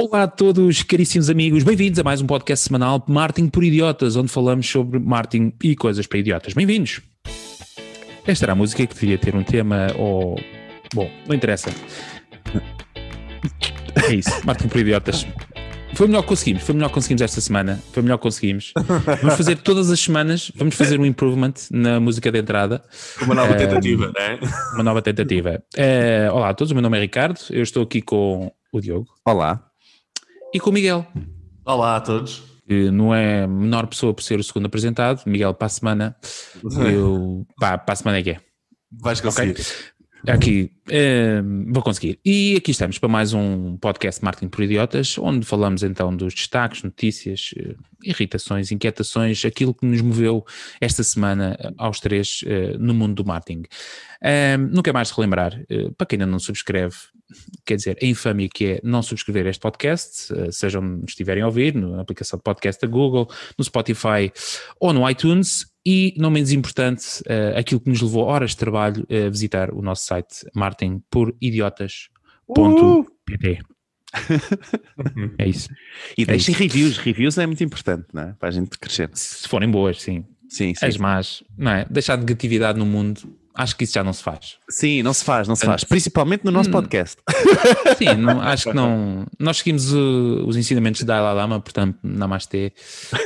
Olá a todos, caríssimos amigos, bem-vindos a mais um podcast semanal Marketing por Idiotas, onde falamos sobre marketing e coisas para idiotas. Bem-vindos! Esta era a música que devia ter um tema ou. Bom, não interessa. É isso, marketing por idiotas. Foi o melhor que conseguimos, foi o melhor que conseguimos esta semana, foi o melhor que conseguimos. Vamos fazer todas as semanas, vamos fazer um improvement na música de entrada. Uma nova tentativa, não é? Uma nova tentativa. Eh, olá a todos, o meu nome é Ricardo, eu estou aqui com o Diogo. Olá. E com o Miguel, Olá a todos. que não é a menor pessoa por ser o segundo apresentado. Miguel, para a semana, eu. Pá, para a semana é que é. Vais conseguir. Aqui, eh, vou conseguir. E aqui estamos para mais um podcast Marketing por Idiotas, onde falamos então dos destaques, notícias, eh, irritações, inquietações, aquilo que nos moveu esta semana eh, aos três eh, no mundo do marketing. Eh, não quero mais relembrar, eh, para quem ainda não subscreve, quer dizer, a infâmia que é não subscrever este podcast, eh, seja onde estiverem a ouvir, na aplicação de podcast da Google, no Spotify ou no iTunes, e não menos importante, eh, aquilo que nos levou horas de trabalho a visitar o nosso site martinporidiotas.pt. é isso. E É deixem reviews. Reviews é muito importante, não é? Para a gente crescer. Se forem boas, sim. Sim, sim. As más, não é? Deixar negatividade no mundo, acho que isso já não se faz. Sim, não se faz, não se faz. Principalmente no nosso Hum. podcast. Sim, não- acho que não. Nós seguimos uh, os ensinamentos de Dalai Lama, portanto, Namastê.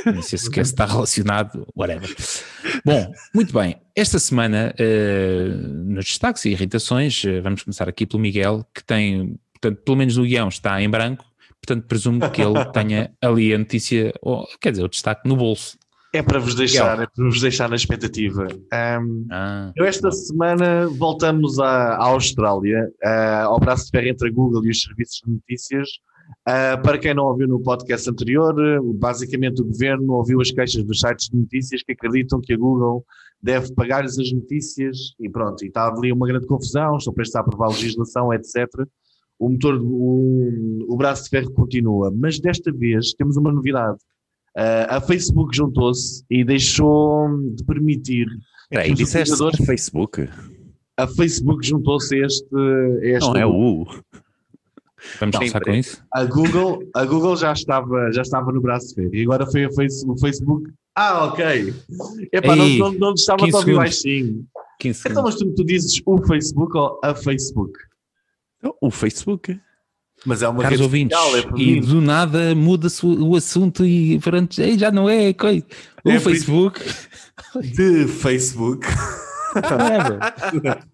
Não sei se quer está relacionado, whatever. Bom, muito bem. Esta semana, uh, nos destaques e irritações, uh, vamos começar aqui pelo Miguel, que tem, portanto, pelo menos o guião está em branco, portanto, presumo que ele tenha ali a notícia, ou, quer dizer, o destaque no bolso. É para vos deixar, é para vos deixar na expectativa. Ahm, Ah, eu esta semana voltamos à, à Austrália, ah, ao braço de ferro entre a Google e os serviços de notícias. Ah, para quem não ouviu no podcast anterior, basicamente o governo ouviu as queixas dos sites de notícias que acreditam que a Google deve pagar-lhes as notícias e pronto, e está ali uma grande confusão, estão prestes a aprovar legislação, etc. O motor, o, o braço de ferro continua, mas desta vez temos uma novidade. Ah, a Facebook juntou-se e deixou de permitir Espera aí, que os disseste utilizadores- Facebook. a Facebook juntou-se a este, este Não é o. vamos Não, começar com peraí. isso? a Google, a Google já estava, já estava no braço de ferro e agora foi a face, o Facebook. Ah, ok. Epá, não, Ei, não, não estava 15 a ouvir segundos. baixinho. 15 Então, mas tu, tu dizes o Facebook ou a Facebook? O Facebook. Mas é uma Caros ouvintes, social, é e do nada muda-se o assunto e pronto, já não é coisa. O É Facebook. de Facebook. whatever.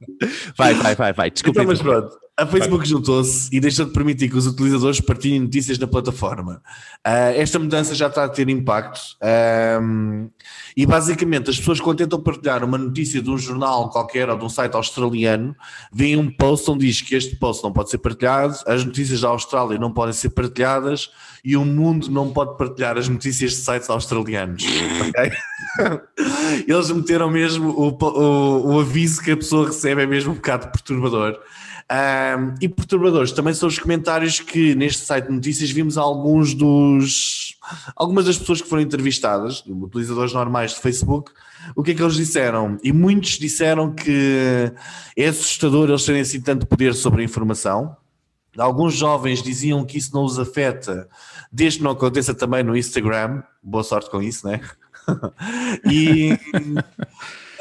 Vai, vai, vai, vai. Desculpa. Então, mas pronto, a Facebook juntou-se e deixou de permitir que os utilizadores partilhem notícias na plataforma. Ah, esta mudança já está a ter impacto ahm, e basicamente as pessoas quando tentam partilhar uma notícia de um jornal qualquer ou de um site australiano, veem um post onde diz que este post não pode ser partilhado, as notícias da Austrália não podem ser partilhadas e o mundo não pode partilhar as notícias de sites australianos. ok? Eles meteram mesmo o, o, o aviso que a pessoa recebe é mesmo um bocado perturbador. Ahm, e perturbadores também são os comentários que neste site de notícias vimos alguns dos algumas das pessoas que foram entrevistadas, utilizadores normais de Facebook, o que é que eles disseram? E muitos disseram que é assustador eles terem assim tanto poder sobre a informação. Alguns jovens diziam que isso não os afeta, desde que não aconteça também no Instagram. Boa sorte com isso, né? e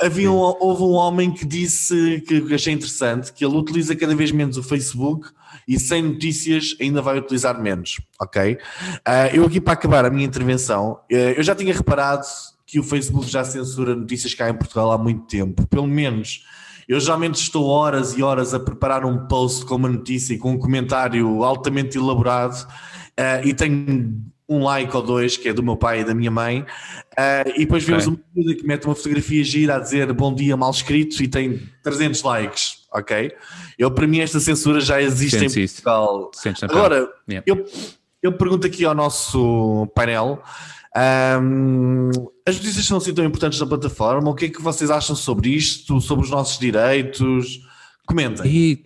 havia um, houve um homem que disse que achei interessante que ele utiliza cada vez menos o Facebook e sem notícias ainda vai utilizar menos, ok? Ah, eu aqui para acabar a minha intervenção, eh, eu já tinha reparado que o Facebook já censura notícias cá em Portugal há muito tempo, pelo menos eu geralmente estou horas e horas a preparar um post com uma notícia e com um comentário altamente elaborado ah, e tenho um like ou dois, que é do meu pai e da minha mãe, ah, e depois vemos Ok. uma miúda que mete uma fotografia gira a dizer bom dia mal escrito e tem 300 likes, ok? Eu, para mim esta censura já existe em. Portugal. Agora, Yeah. eu, eu pergunto aqui ao nosso painel, ahm, as notícias são assim tão importantes na plataforma, o que é que vocês acham sobre isto, sobre os nossos direitos? Comentem. E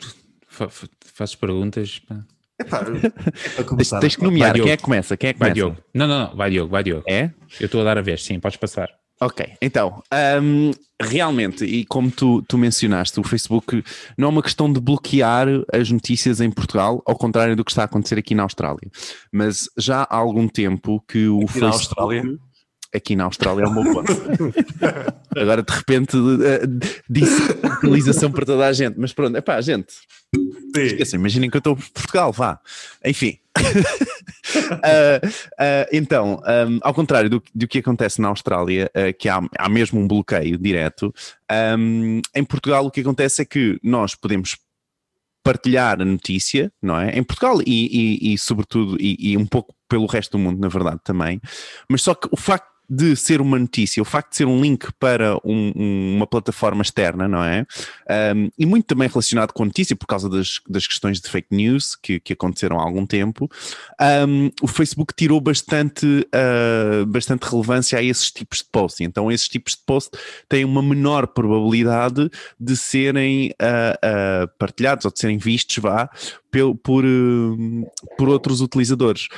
fazes perguntas. pá. Epá, é começar. tens que nomear. Quem é que começa? Quem é que Vai, começa? Diogo. Não, não, não, vai, Diogo, vai, Diogo. É? Eu estou a dar a vez, sim, podes passar. Ok, então, hum, realmente, e como tu, tu mencionaste, o Facebook não é uma questão de bloquear as notícias em Portugal, ao contrário do que está a acontecer aqui na Austrália. Mas já há algum tempo que o Aqui na Facebook. Austrália? Aqui na Austrália é o meu ponto. Agora, de repente, eh, disse utilização para toda a gente. Mas pronto, é pá, gente, Sim. Esqueçam, imaginem que eu estou em Portugal, vá. Enfim. Ah, ah, então, um, ao contrário do, do que acontece na Austrália, ah, que há, há mesmo um bloqueio direto, um, em Portugal o que acontece é que nós podemos partilhar a notícia, não é? Em Portugal e, e- e, sobretudo, e, e um pouco pelo resto do mundo, na verdade, também. Mas só que o facto de ser uma notícia, o facto de ser um link para um- um- uma plataforma externa, não é? Um, e muito também relacionado com a notícia, por causa das, das questões de fake news que, que aconteceram há algum tempo, o Facebook tirou bastante, uh, bastante relevância a esses tipos de posts. Então, esses tipos de post têm uma menor probabilidade de serem uh, uh, partilhados ou de serem vistos, vá, pel- por, uh, por outros utilizadores.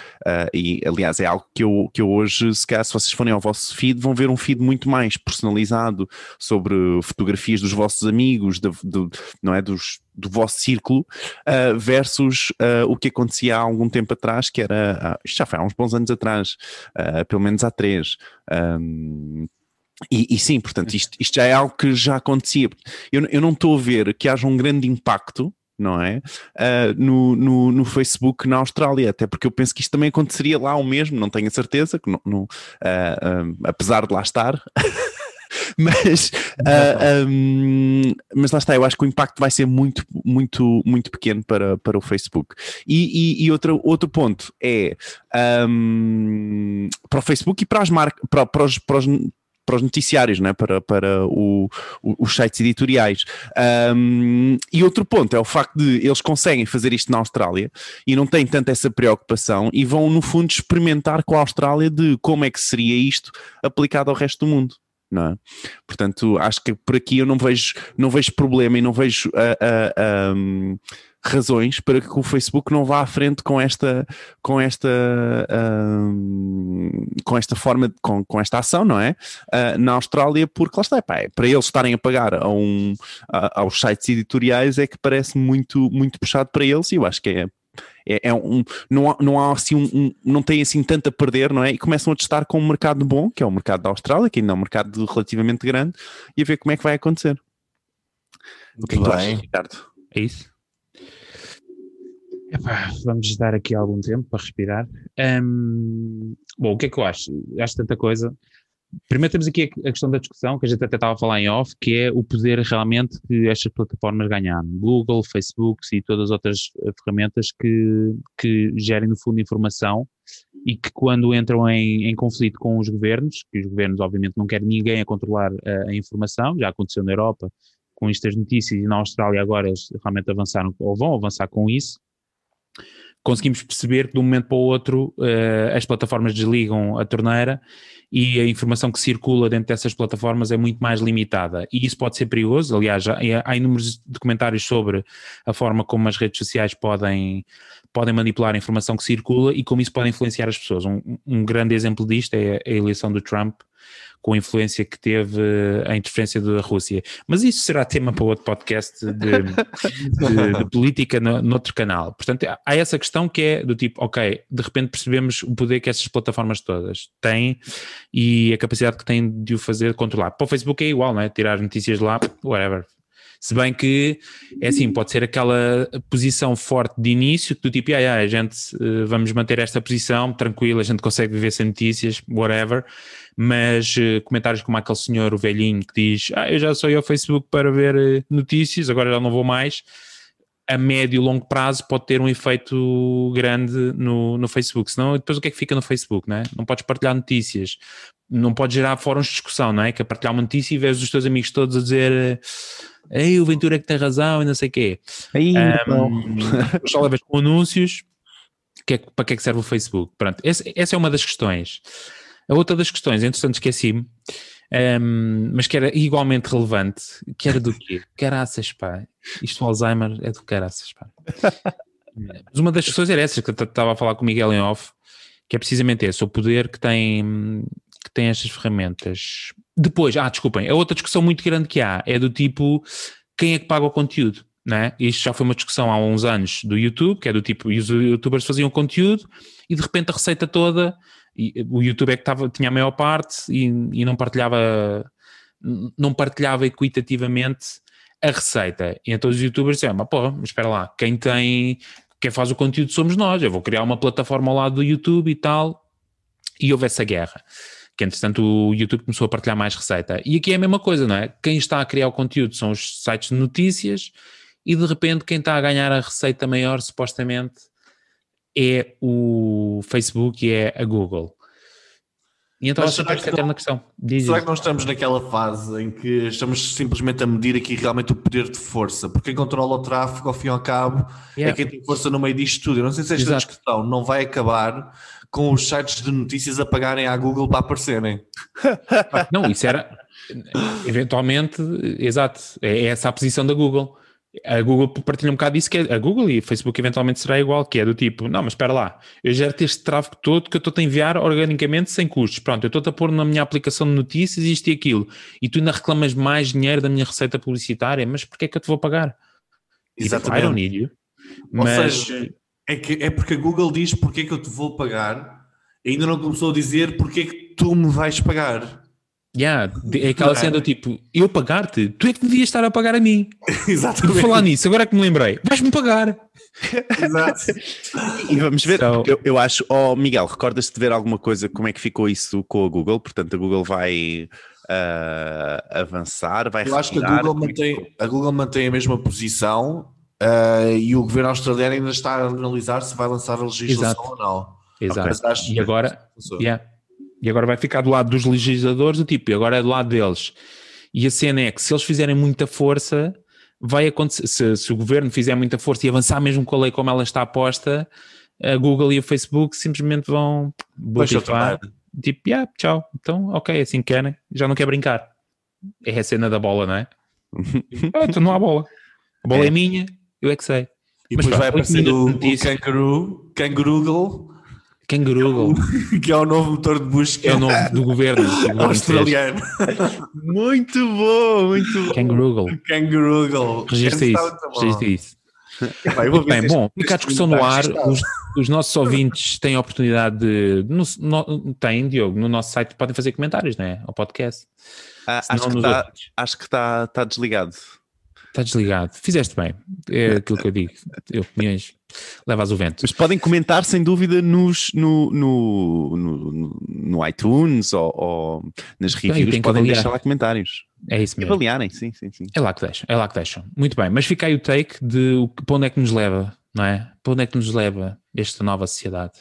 E, aliás, é algo que eu, que eu hoje, se calhar, se vocês forem ao vosso feed, vão ver um feed muito mais personalizado sobre fotografias dos vossos amigos, da- do, não é? Dos, do vosso círculo, uh, versus uh, o que acontecia há algum tempo atrás, que era, ah, isto já foi há uns bons anos atrás, uh, pelo menos há três. Um, e, e sim, portanto, isto, isto já é algo que já acontecia. Eu, eu não estou a ver que haja um grande impacto não é? Uh, no, no, no Facebook na Austrália, até porque eu penso que isto também aconteceria lá o mesmo, não tenho a certeza, que não, não, uh, um, apesar de lá estar. mas, uh, um, mas lá está, eu acho que o impacto vai ser muito, muito, muito pequeno para, para o Facebook. E, e, e outro, outro ponto é um, para o Facebook e para as marcas, para, para os, para os para os noticiários, né? para, para o, o, os sites editoriais. Um, e outro ponto é o facto de eles conseguem fazer isto na Austrália e não têm tanto essa preocupação e vão, no fundo, experimentar com a Austrália de como é que seria isto aplicado ao resto do mundo. É? Portanto, acho que por aqui eu não vejo, não vejo problema e não vejo uh, uh, um, razões para que o Facebook não vá à frente com esta com esta um, com esta forma de, com, com esta ação não é uh, na Austrália porque lá está pá, é, para eles estarem a pagar a um, a, aos sites editoriais é que parece muito muito puxado para eles e eu acho que é é, é um, não há, não há assim um, um, não tem assim tanto a perder, não é? E começam a testar com um mercado bom, que é o mercado da Austrália, que ainda é um mercado relativamente grande, e a ver como é que vai acontecer. O que é que tu Bem. achas, Ricardo? É isso? Epá, vamos dar aqui algum tempo para respirar. Hum, bom, o que é que eu acho? Acho tanta coisa. Primeiro temos aqui a questão da discussão, que a gente até estava a falar em off, que é o poder realmente que estas plataformas ganharam. Google, Facebook e todas as outras eh, ferramentas que, que gerem, no fundo, informação e que quando entram em, em conflito com os governos, que os governos obviamente não querem ninguém a controlar a, a informação, já aconteceu na Europa com estas notícias e na Austrália agora eles realmente avançaram ou vão avançar com isso, conseguimos perceber que de um momento para o outro eh, as plataformas desligam a torneira e a informação que circula dentro dessas plataformas é muito mais limitada e isso pode ser perigoso, aliás há inúmeros documentários sobre a forma como as redes sociais podem, podem manipular a informação que circula e como isso pode influenciar as pessoas. Um, um grande exemplo disto é a eleição do Trump com a influência que teve eh, a interferência da Rússia. Mas isso será tema para outro podcast de, de, de política no, noutro canal. Portanto, há essa questão que é do tipo, ok, de repente percebemos o poder que essas plataformas todas têm e a capacidade que têm de o fazer controlar. Para o Facebook é igual, não é? Tirar as notícias de lá, whatever. Se bem que, é assim, pode ser aquela posição forte de início, do tipo, ah, ah, a gente, uh, vamos manter esta posição, tranquilo, a gente consegue viver sem notícias, whatever, mas uh, comentários como aquele senhor, o velhinho, que diz, ah, eu já sou ao Facebook para ver uh, notícias, agora já não vou mais, a médio e longo prazo pode ter um efeito grande no, no Facebook, senão depois o que é que fica no Facebook, não é? Não podes partilhar notícias, não podes gerar fóruns de discussão, não é? Que é partilhar uma notícia e vês os teus amigos todos a dizer Ei, o Ventura é que tem razão e não sei o quê. Aí, um, só levas com anúncios, que é, para que é que serve o Facebook? Pronto, essa, essa é uma das questões. A outra das questões, entretanto esqueci-me, um, mas que era igualmente relevante, que era do quê? Caraças, pá. Isto o Alzheimer é do caraças, pá. mas uma das questões era essa, que eu estava a falar com o Miguel em off, que é precisamente esse, o poder que tem que têm estas ferramentas. Depois, ah, desculpem, a outra discussão muito grande que há é do tipo quem é que paga o conteúdo? Né? Isto já foi uma discussão há uns anos do YouTube, que é do tipo, os youtubers faziam conteúdo e de repente a receita toda, e, o YouTube é que tava, tinha a maior parte e, e não partilhava não partilhava equitativamente a receita. E então os youtubers disseram, mas pô, espera lá, quem tem, quem faz o conteúdo somos nós, eu vou criar uma plataforma ao lado do YouTube e tal. E houve essa guerra. Que entretanto o YouTube começou a partilhar mais receita. E aqui é a mesma coisa, não é? Quem está a criar o conteúdo são os sites de notícias e de repente quem está a ganhar a receita maior, supostamente, é o Facebook e é a Google. E então é que a eterna questão. Diz Será isso. que nós estamos naquela fase em que estamos simplesmente a medir aqui realmente o poder de força? Porque quem controla o tráfego, ao fim e ao cabo, Yeah. é quem tem força no meio disto tudo. Eu não sei se esta Exato. discussão não vai acabar com os sites de notícias a pagarem à Google para aparecerem. Não, isso era eventualmente, exato, é essa a posição da Google. A Google partilha um bocado disso, que é, a Google e o Facebook eventualmente será igual, que é do tipo, não, mas espera lá, eu gero este tráfego todo que eu estou a enviar organicamente sem custos. Pronto, eu estou a pôr na minha aplicação de notícias isto e aquilo, e tu ainda reclamas mais dinheiro da minha receita publicitária, mas porquê é que eu te vou pagar? Tipo, I don't need you. Ou Mas, seja, é, que, é porque a Google diz porque é que eu te vou pagar, ainda não começou a dizer porque é que tu me vais pagar. yeah, é aquela cena do tipo, eu pagar-te, tu é que devias estar a pagar a mim. E por Exatamente. falar nisso, agora é que me lembrei, vais-me pagar. Exato. E vamos ver, So- eu, eu acho, oh Miguel, recordas-te de ver alguma coisa, como é que ficou isso com a Google? Portanto, a Google vai ah, avançar, vai Eu acho que a Google, é mantém, a Google mantém a mesma posição ah, e o governo australiano ainda está a analisar se vai lançar a legislação Exato. ou não. Exato. E agora, yeah. e agora vai ficar do lado dos legisladores, o tipo, e agora é do lado deles. E a cena é que se eles fizerem muita força, vai acontecer, se, se o governo fizer muita força e avançar mesmo com a lei como ela está posta, a Google e o Facebook simplesmente vão tomar. tipo, yeah, tchau, então ok, assim querem, já não quer brincar. É a cena da bola, não é? ah, então não há bola. A bola é, É. minha, eu é que sei. E Mas depois vai pronto, aparecer oito o, o. Kangaroo, Kangaroogle, Kangaroo que é o novo motor de busca é o nome do governo. do governo australiano. Muito bom, muito bom. Kangaroo. Kangaroogle. Registra isso. está. Registra isso. Pá, eu vou Muito ver bem, se bom, fica a discussão no está ar. Os, os nossos ouvintes têm a oportunidade de. No, no, têm, Diogo, no nosso site podem fazer comentários, não é? Ao podcast. Ah, Senão acho que está acho que tá, tá desligado. Está desligado. Fizeste bem. É aquilo que eu digo. Eu, opiniões, levas o vento. Mas podem comentar sem dúvida nos, no, no, no, no iTunes ou, ou nas reviews, podem avaliar. deixar lá comentários. É isso E mesmo. avaliarem, sim, sim, sim. É lá que deixam. É lá que deixam. Muito bem. Mas fica aí o take de para onde é que nos leva, não é? Para onde é que nos leva esta nova sociedade?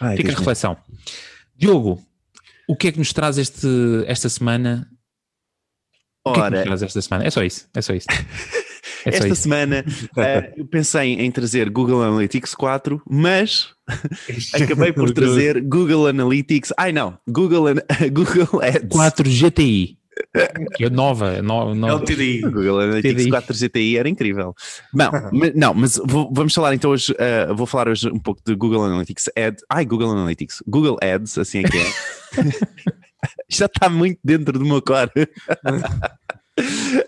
Ai, Fica a reflexão. Diogo, o que é que nos traz este, esta semana? O que é que Ora, esta semana? É só isso. É só isso. É só esta isso. semana eh, eu pensei em trazer Google Analytics 4, mas acabei por trazer Google Analytics. Ai não, Google, An- Google Ads. 4 GTI. Que é nova. No, no, É o TDI. Google Analytics TDI. 4 GTI era incrível. Não, mas, não, mas vou- vamos falar então hoje, eh, vou falar hoje um pouco de Google Analytics Ads. Ai, Google Analytics, Google Ads, assim é que é. Já está muito dentro do meu cor.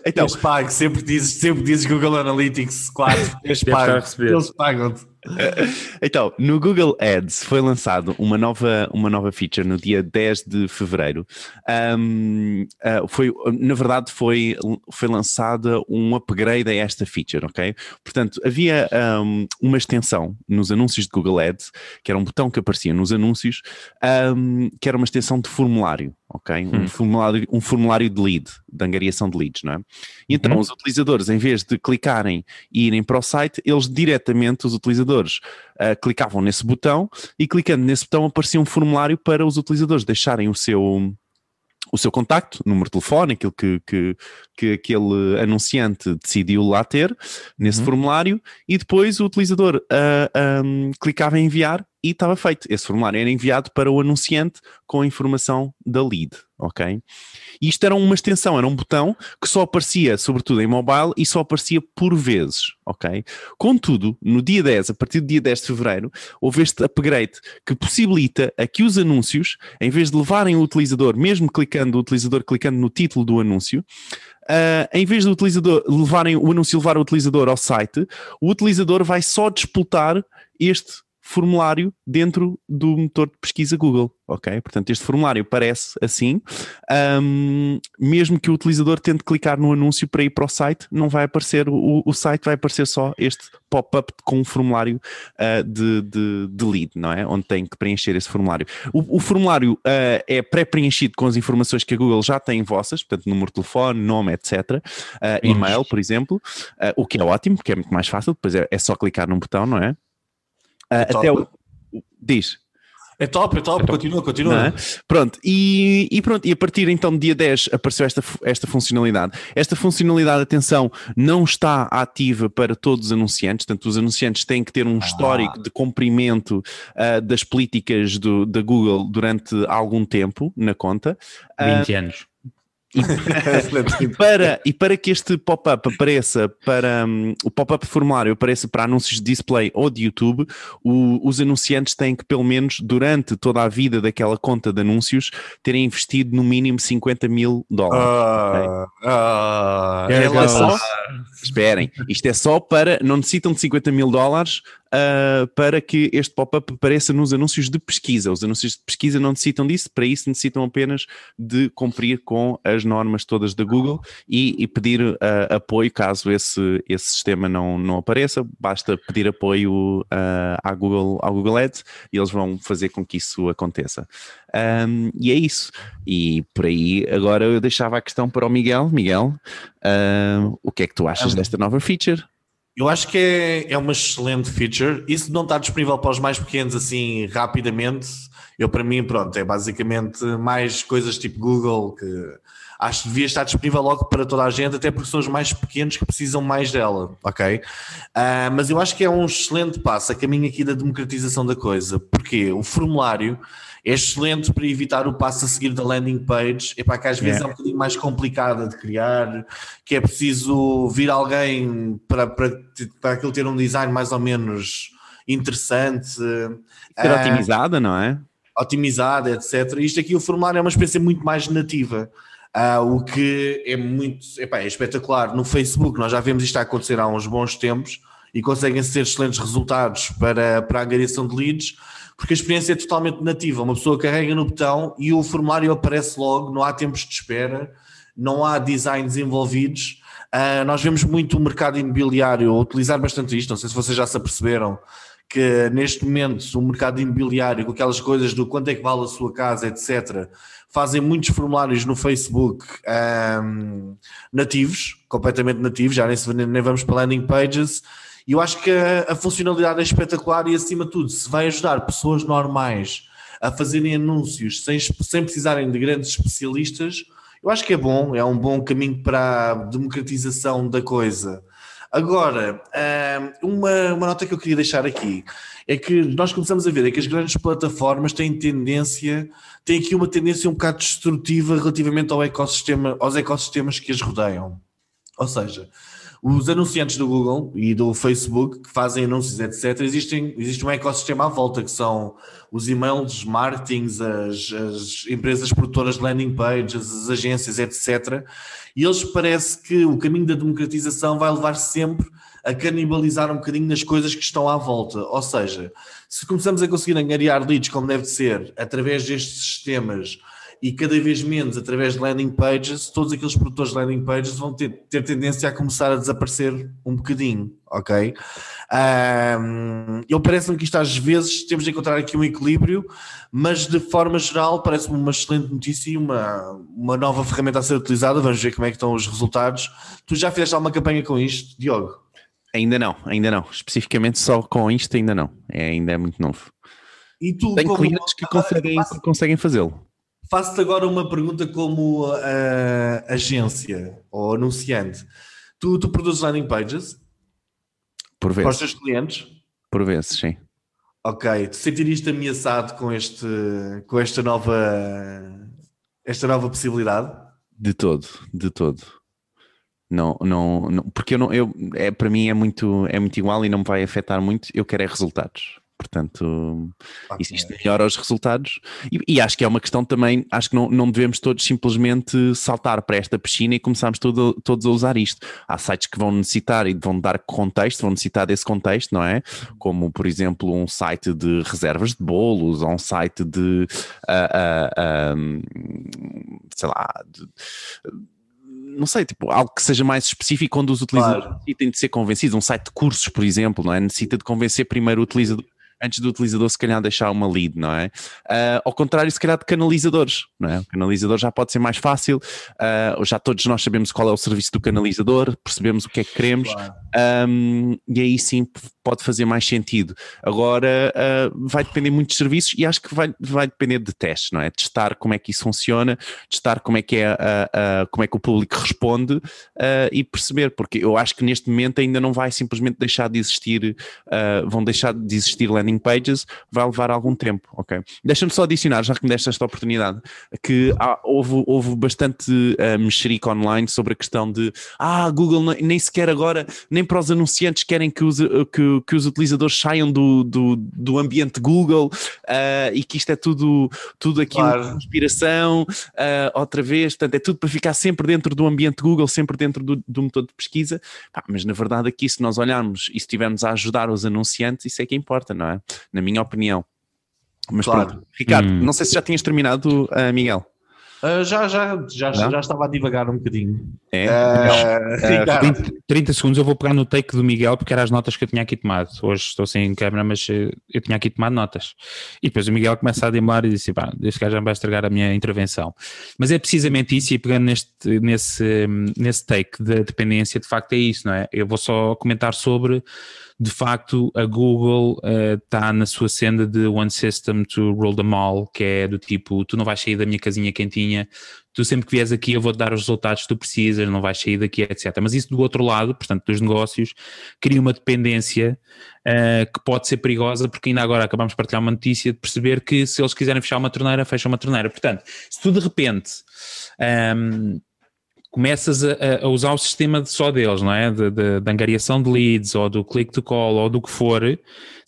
então, Eles pagam, sempre dizes, sempre dizes Google Analytics 4, eles pagam, eles pagam-te. Então, no Google Ads foi lançado uma nova, uma nova feature no dia 10 de fevereiro. Ahm, ah, foi, na verdade, foi, foi lançada um upgrade a esta feature, ok? Portanto, havia ahm, uma extensão nos anúncios de Google Ads, que era um botão que aparecia nos anúncios, ahm, que era uma extensão de formulário, ok? Um, Hum. formulário, um formulário de lead, de angariação de leads, não é? E então, Uhum. os utilizadores, em vez de clicarem e irem para o site, eles diretamente, os utilizadores, ah, clicavam nesse botão e clicando nesse botão aparecia um formulário para os utilizadores deixarem o seu o seu contacto, número de telefone, aquilo que, que, que aquele anunciante decidiu lá ter nesse Uhum. formulário, e depois o utilizador ah, ahm, clicava em enviar e estava feito. Esse formulário era enviado para o anunciante com a informação da lead, ok? E isto era uma extensão, era um botão que só aparecia, sobretudo em mobile, e só aparecia por vezes, ok? Contudo, no dia 10, a partir do dia 10 de fevereiro, houve este upgrade que possibilita a que os anúncios, em vez de levarem o utilizador, mesmo clicando, o utilizador clicando no título do anúncio, Uh, em vez do utilizador levarem o anúncio levar o utilizador ao site, o utilizador vai só disputar este formulário dentro do motor de pesquisa Google, ok? Portanto, este formulário parece assim, um, mesmo que o utilizador tente clicar no anúncio para ir para o site, não vai aparecer o, o site, vai aparecer só este pop-up com um formulário uh, de, de, de, lead, não é? Onde tem que preencher esse formulário. O, o formulário uh, é pré-preenchido com as informações que a Google já tem vossas, portanto, número de telefone, nome, etc. Uh, e-mail, por exemplo, o que é ótimo, porque é muito mais fácil, depois é, é só clicar num botão, não é? É até o. Diz. É top, é top, é top. continua, continua. É? Pronto, e, e, pronto, e a partir então do dia 10 apareceu esta, esta funcionalidade. Esta funcionalidade, atenção, não está ativa para todos os anunciantes, portanto, os anunciantes têm que ter um ah. histórico de cumprimento uh, das políticas do, da Google durante algum tempo na conta. 20 uh, anos. Para, e para que este pop-up apareça para um, o pop-up formulário apareça para anúncios de display ou de YouTube, o, os anunciantes têm que, pelo menos durante toda a vida daquela conta de anúncios, terem investido no mínimo 50 mil dólares. Uh, okay? uh, é só, esperem, isto é só para. Não necessitam de 50 mil dólares uh, para que este pop-up apareça nos anúncios de pesquisa. Os anúncios de pesquisa não necessitam disso, para isso necessitam apenas de cumprir com as normas todas da Google e, e pedir uh, apoio caso esse, esse sistema não, não apareça. Basta pedir apoio uh, à, Google, à Google Ads e eles vão fazer com que isso aconteça. Um, e é isso. E por aí, agora eu deixava a questão para o Miguel. Miguel, uh, o que é que tu achas desta nova feature? Eu acho que é, é uma excelente feature. Isso não está disponível para os mais pequenos assim rapidamente. Eu, para mim, pronto, é basicamente mais coisas tipo Google que acho que devia estar disponível logo para toda a gente, até porque são os mais pequenos que precisam mais dela, ok? Uh, mas eu acho que é um excelente passo a caminho aqui da democratização da coisa, porque o formulário é excelente para evitar o passo a seguir da landing page, é para que às vezes yeah. é um bocadinho mais complicada de criar, que é preciso vir alguém para, para, para aquilo ter um design mais ou menos interessante. Ser uh, otimizada, não é? Otimizada, etc. Isto aqui, o formulário é uma experiência muito mais nativa. Uh, o que é muito epá, é espetacular. No Facebook, nós já vemos isto a acontecer há uns bons tempos e conseguem ser excelentes resultados para, para a angariação de leads porque a experiência é totalmente nativa. Uma pessoa carrega no botão e o formulário aparece logo, não há tempos de espera, não há designs envolvidos. Uh, nós vemos muito o mercado imobiliário utilizar bastante isto, não sei se vocês já se aperceberam que neste momento o mercado imobiliário, com aquelas coisas do quanto é que vale a sua casa, etc., fazem muitos formulários no Facebook um, nativos, completamente nativos, já nem, nem vamos para landing pages, e eu acho que a, a, funcionalidade é espetacular e, acima de tudo, se vai ajudar pessoas normais a fazerem anúncios sem, sem precisarem de grandes especialistas, eu acho que é bom, é um bom caminho para a democratização da coisa. Agora, uma, uma nota que eu queria deixar aqui é que nós começamos a ver é que as grandes plataformas têm tendência, têm aqui uma tendência um bocado destrutiva relativamente ao ecossistema, aos ecossistemas que as rodeiam. Ou seja, os anunciantes do Google e do Facebook que fazem anúncios, etc., existem, existe um ecossistema à volta, que são os e-mails, marketings, as, as empresas produtoras de landing pages, as agências, etc. E eles parece que o caminho da democratização vai levar sempre a canibalizar um bocadinho nas coisas que estão à volta. Ou seja, se começamos a conseguir angariar leads como deve ser, através destes sistemas e cada vez menos através de landing pages, todos aqueles produtores de landing pages vão ter, ter tendência a começar a desaparecer um bocadinho, ok? Um, eu parece-me que isto às vezes temos de encontrar aqui um equilíbrio, mas de forma geral parece-me uma excelente notícia e uma, uma nova ferramenta a ser utilizada, vamos ver como é que estão os resultados. Tu já fizeste alguma campanha com isto, Diogo? Ainda não, ainda não. Especificamente só com isto ainda não. É, ainda é muito novo. E tu, Tem clientes que conseguem, conseguem fazê-lo. Faço-te agora uma pergunta como uh, agência ou anunciante. Tu, tu produzes landing pages? Por vezes. Para os teus clientes? Por vezes, sim. Ok, tu sentirias-te ameaçado com, este, com esta nova esta nova possibilidade? De todo, de todo. Não, não, não porque eu não, eu, é, para mim é muito, é muito igual e não me vai afetar muito. Eu quero é resultados. Portanto, okay. existe melhor aos resultados. E, e, acho que é uma questão também, acho que não, não devemos todos simplesmente saltar para esta piscina e começarmos todo, todos a usar isto. Há sites que vão necessitar e vão dar contexto, vão necessitar desse contexto, não é? Como, por exemplo, um site de reservas de bolos, ou um site de, uh, uh, um, sei lá, de, não sei, tipo, algo que seja mais específico onde os utilizadores claro. necessitem de ser convencidos. Um site de cursos, por exemplo, não é? Necessita de convencer primeiro o utilizador antes do utilizador se calhar deixar uma lead, não é? Uh, ao contrário, se calhar de canalizadores, não é? O canalizador já pode ser mais fácil, uh, já todos nós sabemos qual é o serviço do canalizador, percebemos o que é que queremos, claro. um, e aí sim pode fazer mais sentido. Agora uh, vai depender muito de serviços e acho que vai, vai depender de testes, não é? Testar como é que isso funciona, testar como é que é, como é que o público responde e perceber, porque eu acho que neste momento ainda não vai simplesmente deixar de existir, vão deixar de existir landing landing pages vai levar algum tempo, ok? Deixa-me só adicionar, já que me deste esta oportunidade, que há, houve, houve bastante uh, mexerica online sobre a questão de ah, Google nem sequer agora, nem para os anunciantes querem que os, que, que os utilizadores saiam do, do, do ambiente Google uh, e que isto é tudo, tudo aquilo claro. de inspiração, uh, outra vez, portanto, é tudo para ficar sempre dentro do ambiente Google, sempre dentro do, do motor de pesquisa, Pá, mas na verdade aqui se nós olharmos e se estivermos a ajudar os anunciantes, isso é que importa, não é? Na minha opinião. Mas claro. pronto, Ricardo, hum. não sei se já tinhas terminado, uh, Miguel. Uh, já, já, já, já, estava a divagar um bocadinho. É? Uh, uh, 30, 30, segundos eu vou pegar no take do Miguel porque eram as notas que eu tinha aqui tomado. Hoje estou sem câmera, mas eh, eu tinha aqui tomado notas. E depois o Miguel começa a demorar e disse: pá, este gajo já vai estragar a minha intervenção. Mas é precisamente isso, e pegando neste, nesse, nesse take da de dependência, de facto é isso, não é? Eu vou só comentar sobre de facto a Google está uh, na sua senda de One System to Rule them all, que é do tipo, tu não vais sair da minha casinha quentinha, tu sempre que vieres aqui eu vou-te dar os resultados que tu precisas, não vais sair daqui, etc. Mas isso do outro lado, portanto, dos negócios, cria uma dependência uh, que pode ser perigosa, porque ainda agora acabamos de partilhar uma notícia de perceber que se eles quiserem fechar uma torneira, fecham uma torneira. Portanto, se tu de repente... Um, ehm, começas a, a, usar o sistema só deles, não é? De, de, de, angariação de leads ou do click to call ou do que for,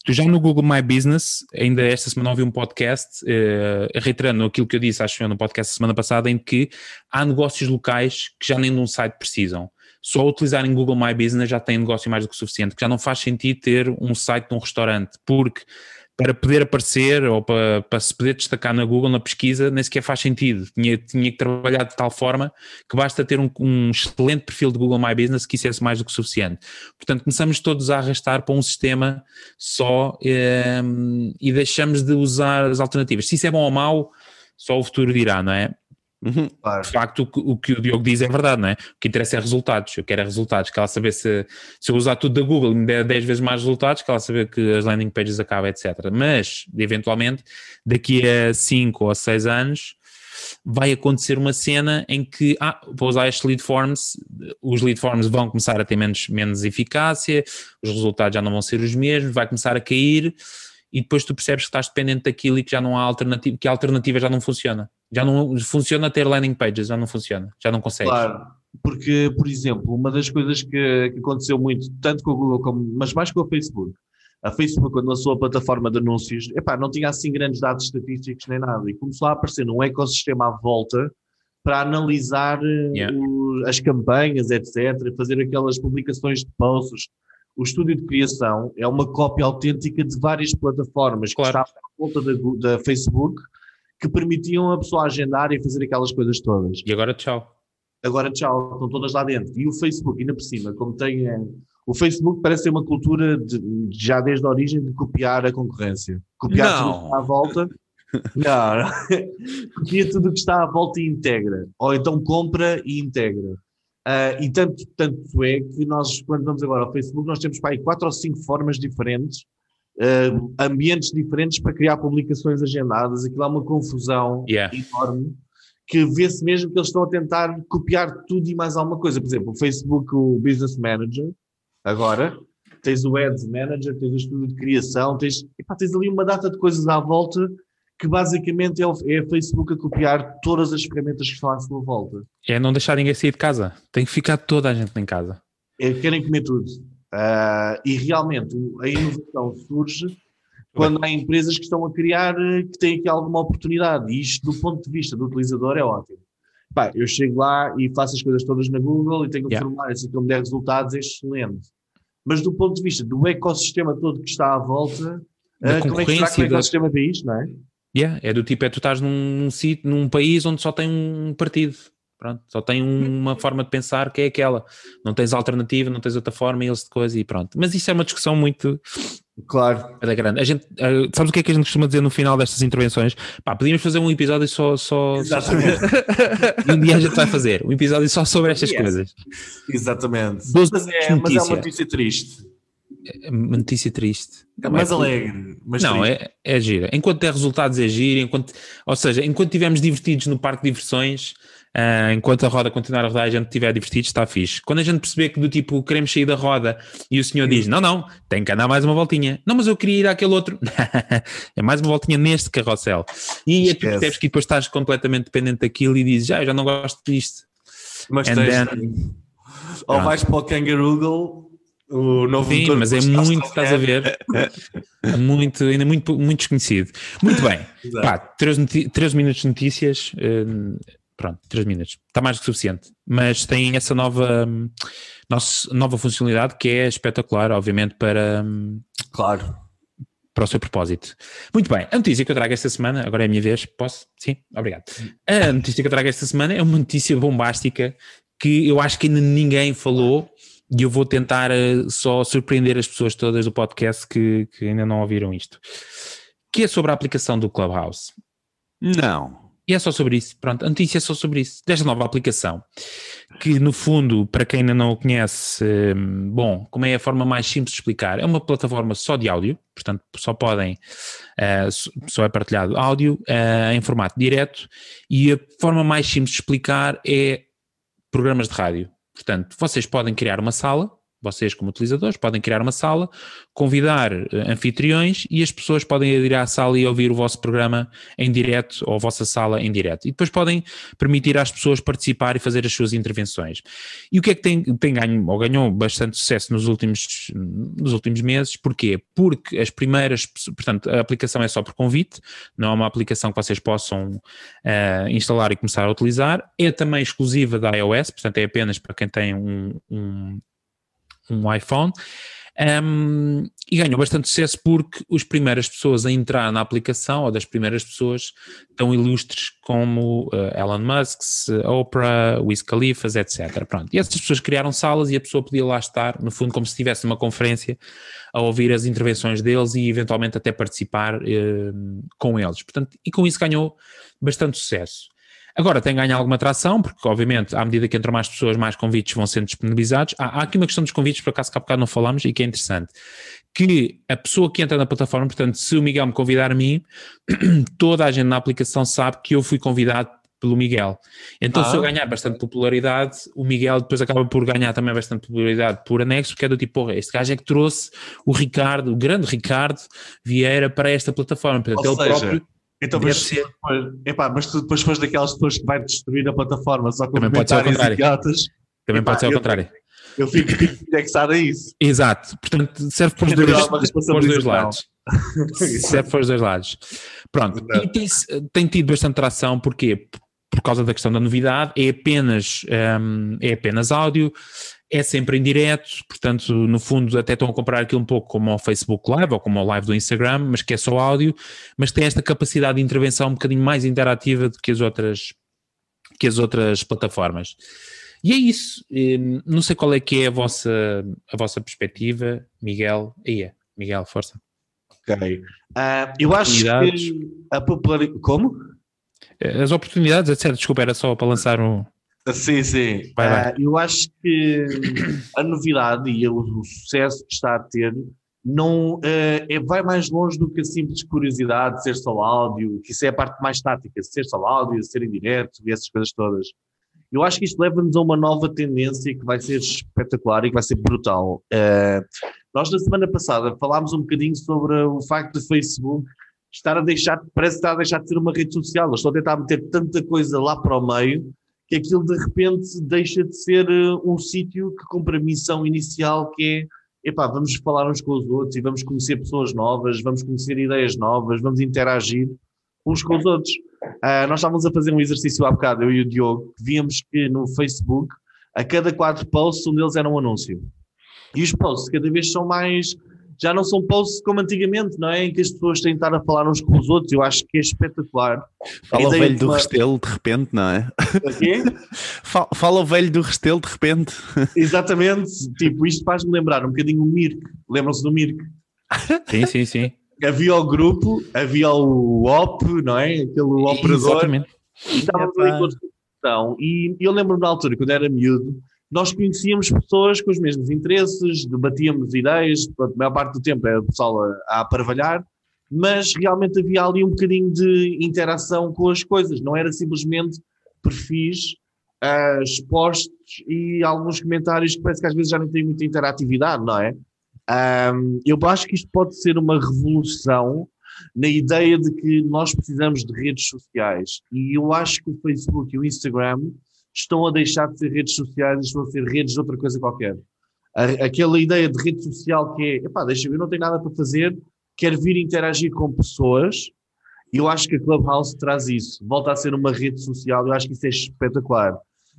tu já no Google My Business, ainda esta semana ouvi um podcast, uh, reiterando aquilo que eu disse, acho eu, no podcast da semana passada, em que há negócios locais que já nem de um site precisam. Só utilizarem Google My Business já tem negócio mais do que suficiente, que já não faz sentido ter um site de um restaurante, porque para poder aparecer ou para, para se poder destacar na Google, na pesquisa, nem sequer faz sentido. Tinha, tinha que trabalhar de tal forma que basta ter um, um excelente perfil de Google My Business que isso é mais do que suficiente. Portanto, começamos todos a arrastar para um sistema só ehm, e deixamos de usar as alternativas. Se isso é bom ou mau, só o futuro dirá, não é? Uhum. Claro. De facto, o, o, que o Diogo diz é verdade, não é? O que interessa é resultados. Eu quero é resultados. Quero saber se, se eu usar tudo da Google e me der 10 vezes mais resultados, quero saber que as landing pages acabam, etc. Mas, eventualmente, daqui a 5 ou 6 anos, vai acontecer uma cena em que, ah, vou usar estes lead forms, os lead forms vão começar a ter menos, menos eficácia, os resultados já não vão ser os mesmos, vai começar a cair e depois tu percebes que estás dependente daquilo e que já não há alternativa, que a alternativa já não funciona. Já não funciona ter landing pages, já não funciona, já não consegues. Claro, porque, por exemplo, uma das coisas que, que aconteceu muito, tanto com a Google, como, mas mais com a Facebook, a Facebook, quando lançou a plataforma de anúncios, epá, não tinha assim grandes dados estatísticos nem nada, e começou a aparecer um ecossistema à volta para analisar yeah. o, as campanhas, etc., fazer aquelas publicações de posts. O estúdio de criação é uma cópia autêntica de várias plataformas claro. que estavam à volta da, da Facebook que permitiam a pessoa agendar e fazer aquelas coisas todas. E agora tchau. Agora tchau, estão todas lá dentro. E o Facebook, ainda por cima, como tem. É, o Facebook parece ter uma cultura de, já desde a origem de copiar a concorrência. Copiar Não. tudo que está à volta. Não, copia tudo o que está à volta e integra. Ou então compra e integra. Uh, e tanto, tanto é que nós, quando vamos agora ao Facebook, nós temos para aí quatro ou cinco formas diferentes uh, ambientes diferentes para criar publicações agendadas, aquilo é uma confusão yeah. enorme que vê-se mesmo que eles estão a tentar copiar tudo e mais alguma coisa. Por exemplo, o Facebook, o Business Manager, agora, tens o Ads Manager, tens o estudo de criação, tens, epá, tens ali uma data de coisas à volta que basicamente é, o, é a Facebook a copiar todas as ferramentas que estão à sua volta. É não deixar ninguém sair de casa. Tem que ficar toda a gente em casa. É, querem comer tudo. Uh, e realmente a inovação surge quando há empresas que estão a criar que têm aqui alguma oportunidade. E isto, do ponto de vista do utilizador, é ótimo. Pá, eu chego lá e faço as coisas todas na Google e tenho yeah. um formulário, se aquilo me der resultados, é excelente. Mas do ponto de vista do ecossistema todo que está à volta, uh, como é que será que o ecossistema da... isto, não é? Yeah, é do tipo, é tu estás num, num sítio, num país onde só tem um partido. Pronto, só tem uma forma de pensar que é aquela. Não tens alternativa, não tens outra forma e eles de coisa e pronto. Mas isso é uma discussão muito. Claro. É grande. A gente, uh, sabes o que é que a gente costuma dizer no final destas intervenções? Pá, podíamos fazer um episódio só. só, Exatamente. Só um dia a gente vai fazer um episódio só sobre estas yes. coisas. Exatamente. Mas é, mas é uma notícia triste. É uma notícia triste. É mais é, alegre. Mas não, é, é gira. Enquanto der resultados, é gira. Enquanto, ou seja, enquanto estivermos divertidos no parque de diversões Uh, enquanto a roda continuar a rodar e a gente estiver divertido, está fixe. Quando a gente perceber que do tipo queremos sair da roda e o senhor diz: Não, não, tem que andar mais uma voltinha. Não, mas eu queria ir àquele outro. é mais uma voltinha neste carrossel. E é tu percebes que depois estás completamente dependente daquilo e dizes: Já, ah, já não gosto disto. Mas And tens. Then... Ou vais para o Kangaroo o novo Sim, mas é muito, estás a ver? muito, ainda muito, muito desconhecido. Muito bem. Pá, três, três minutos de notícias. Uh, pronto, 3 minutos, está mais do que suficiente, mas tem essa nova, nossa, nova funcionalidade que é espetacular, obviamente, para, claro. para o seu propósito. Muito bem, a notícia que eu trago esta semana, agora é a minha vez, posso? Sim, obrigado. A notícia que eu trago esta semana é uma notícia bombástica que eu acho que ainda ninguém falou e eu vou tentar uh, só surpreender as pessoas todas do podcast que, que ainda não ouviram isto, que é sobre a aplicação do Clubhouse. Não. E é só sobre isso. Pronto, a notícia é só sobre isso. Desta nova aplicação, que no fundo, para quem ainda não o conhece, hum, bom, como é a forma mais simples de explicar, é uma plataforma só de áudio, portanto, só podem, uh, só é partilhado áudio uh, em formato direto, e a forma mais simples de explicar é programas de rádio. Portanto, vocês podem criar uma sala, vocês, como utilizadores, podem criar uma sala, convidar uh, anfitriões e as pessoas podem ir à sala e ouvir o vosso programa em direto ou a vossa sala em direto. E depois podem permitir às pessoas participar e fazer as suas intervenções. E o que é que tem, tem ganho, ou ganhou bastante sucesso nos últimos, nos últimos meses? Porquê? Porque as primeiras, portanto, a aplicação é só por convite, não é uma aplicação que vocês possam uh, instalar e começar a utilizar, é também exclusiva da iOS, portanto é apenas para quem tem um, um um iPhone. Um, e ganhou bastante sucesso porque as primeiras pessoas a entrar na aplicação, ou das primeiras pessoas tão ilustres como uh, Elon Musk, Oprah, Wiz Khalifas, etc. Pronto. E essas pessoas criaram salas e a pessoa podia lá estar, no fundo, como se estivesse numa conferência, a ouvir as intervenções deles e eventualmente até participar uh, com eles. Portanto, e com isso ganhou bastante sucesso. Agora tem ganho alguma atração, porque obviamente à medida que entram mais pessoas, mais convites vão sendo disponibilizados. Há, há aqui uma questão dos convites, por acaso que há bocado não falámos e que é interessante, que a pessoa que entra na plataforma, portanto se o Miguel me convidar a mim, toda a gente na aplicação sabe que eu fui convidado pelo Miguel. Então, ah. se eu ganhar bastante popularidade, o Miguel depois acaba por ganhar também bastante popularidade por anexo, porque é do tipo, porra, este gajo é que trouxe o Ricardo, o grande Ricardo Vieira para esta plataforma. Portanto, Ou ele seja, próprio então, mas, ser... depois, epá, mas tu depois fores daquelas pessoas que vai destruir a plataforma só com Também pode ser ao contrário. Idiotas, Também epá, pode ser ao eu, contrário. Eu fico, fico indexado a isso. Exato. Portanto, serve para os dois, para os dois lados. serve para os dois lados. Pronto. Exato. E tem, tem tido bastante tração, porquê? Por causa da questão da novidade, é apenas, um, é apenas áudio, é sempre em direto, portanto, no fundo, até estão a comprar aquilo um pouco como o Facebook Live ou como o Live do Instagram, mas que é só áudio, mas tem esta capacidade de intervenção um bocadinho mais interativa do que as outras, que as outras plataformas. E é isso. Hum, não sei qual é que é a vossa, a vossa perspectiva, Miguel. Aí é, Miguel, força. Ok. Uh, eu acho que a popularidade. Como? As oportunidades, etc. Desculpa, era só para lançar um. Sim, sim. Vai, vai. Uh, eu acho que a novidade e o, sucesso que está a ter não uh, é, vai mais longe do que a simples curiosidade de ser só áudio, que isso é a parte mais tática, de ser só áudio, de ser em direto e essas coisas todas. Eu acho que isto leva-nos a uma nova tendência que vai ser espetacular e que vai ser brutal. Uh, Nós, na semana passada, falámos um bocadinho sobre o facto do Facebook estar a deixar, parece estar a deixar de ser uma rede social. Eles estão a tentar meter tanta coisa lá para o meio que aquilo de repente deixa de ser uh, um sítio que cumpre a missão inicial que é epá, vamos falar uns com os outros e vamos conhecer pessoas novas, vamos conhecer ideias novas, vamos interagir uns com os outros. Uh, nós estávamos a fazer um exercício há bocado, eu e o Diogo, que víamos que no Facebook, a cada quatro posts, um deles era um anúncio. E os posts cada vez são mais já não são posts como antigamente, não é? Em que as pessoas têm de estar a falar uns com os outros. Eu acho que é espetacular. Fala o velho do Restelo de repente, não é? O quê? Fala, fala o velho do Restelo de repente. Exatamente. Tipo, isto faz-me lembrar um bocadinho o Mirk. Lembram-se do Mirk? Sim, sim, sim. Havia o grupo, havia o OP, não é? Aquele operador. Exatamente. E estávamos ali todos E eu lembro-me na altura, quando era miúdo, nós conhecíamos pessoas com os mesmos interesses, debatíamos ideias, a maior parte do tempo era o pessoal a, a mas realmente havia ali um bocadinho de interação com as coisas, não era simplesmente perfis uh, expostos e alguns comentários que parece que às vezes já não têm muita interatividade, não é? Um, eu acho que isto pode ser uma revolução na ideia de que nós precisamos de redes sociais e eu acho que o Facebook e o Instagram estão a deixar de ser redes sociais e estão a ser redes de outra coisa qualquer. Aquela ideia de rede social que é, epá, deixa eu não tenho nada para fazer, quero vir interagir com pessoas, e eu acho que a Clubhouse traz isso, volta a ser uma rede social, eu acho que isso é espetacular.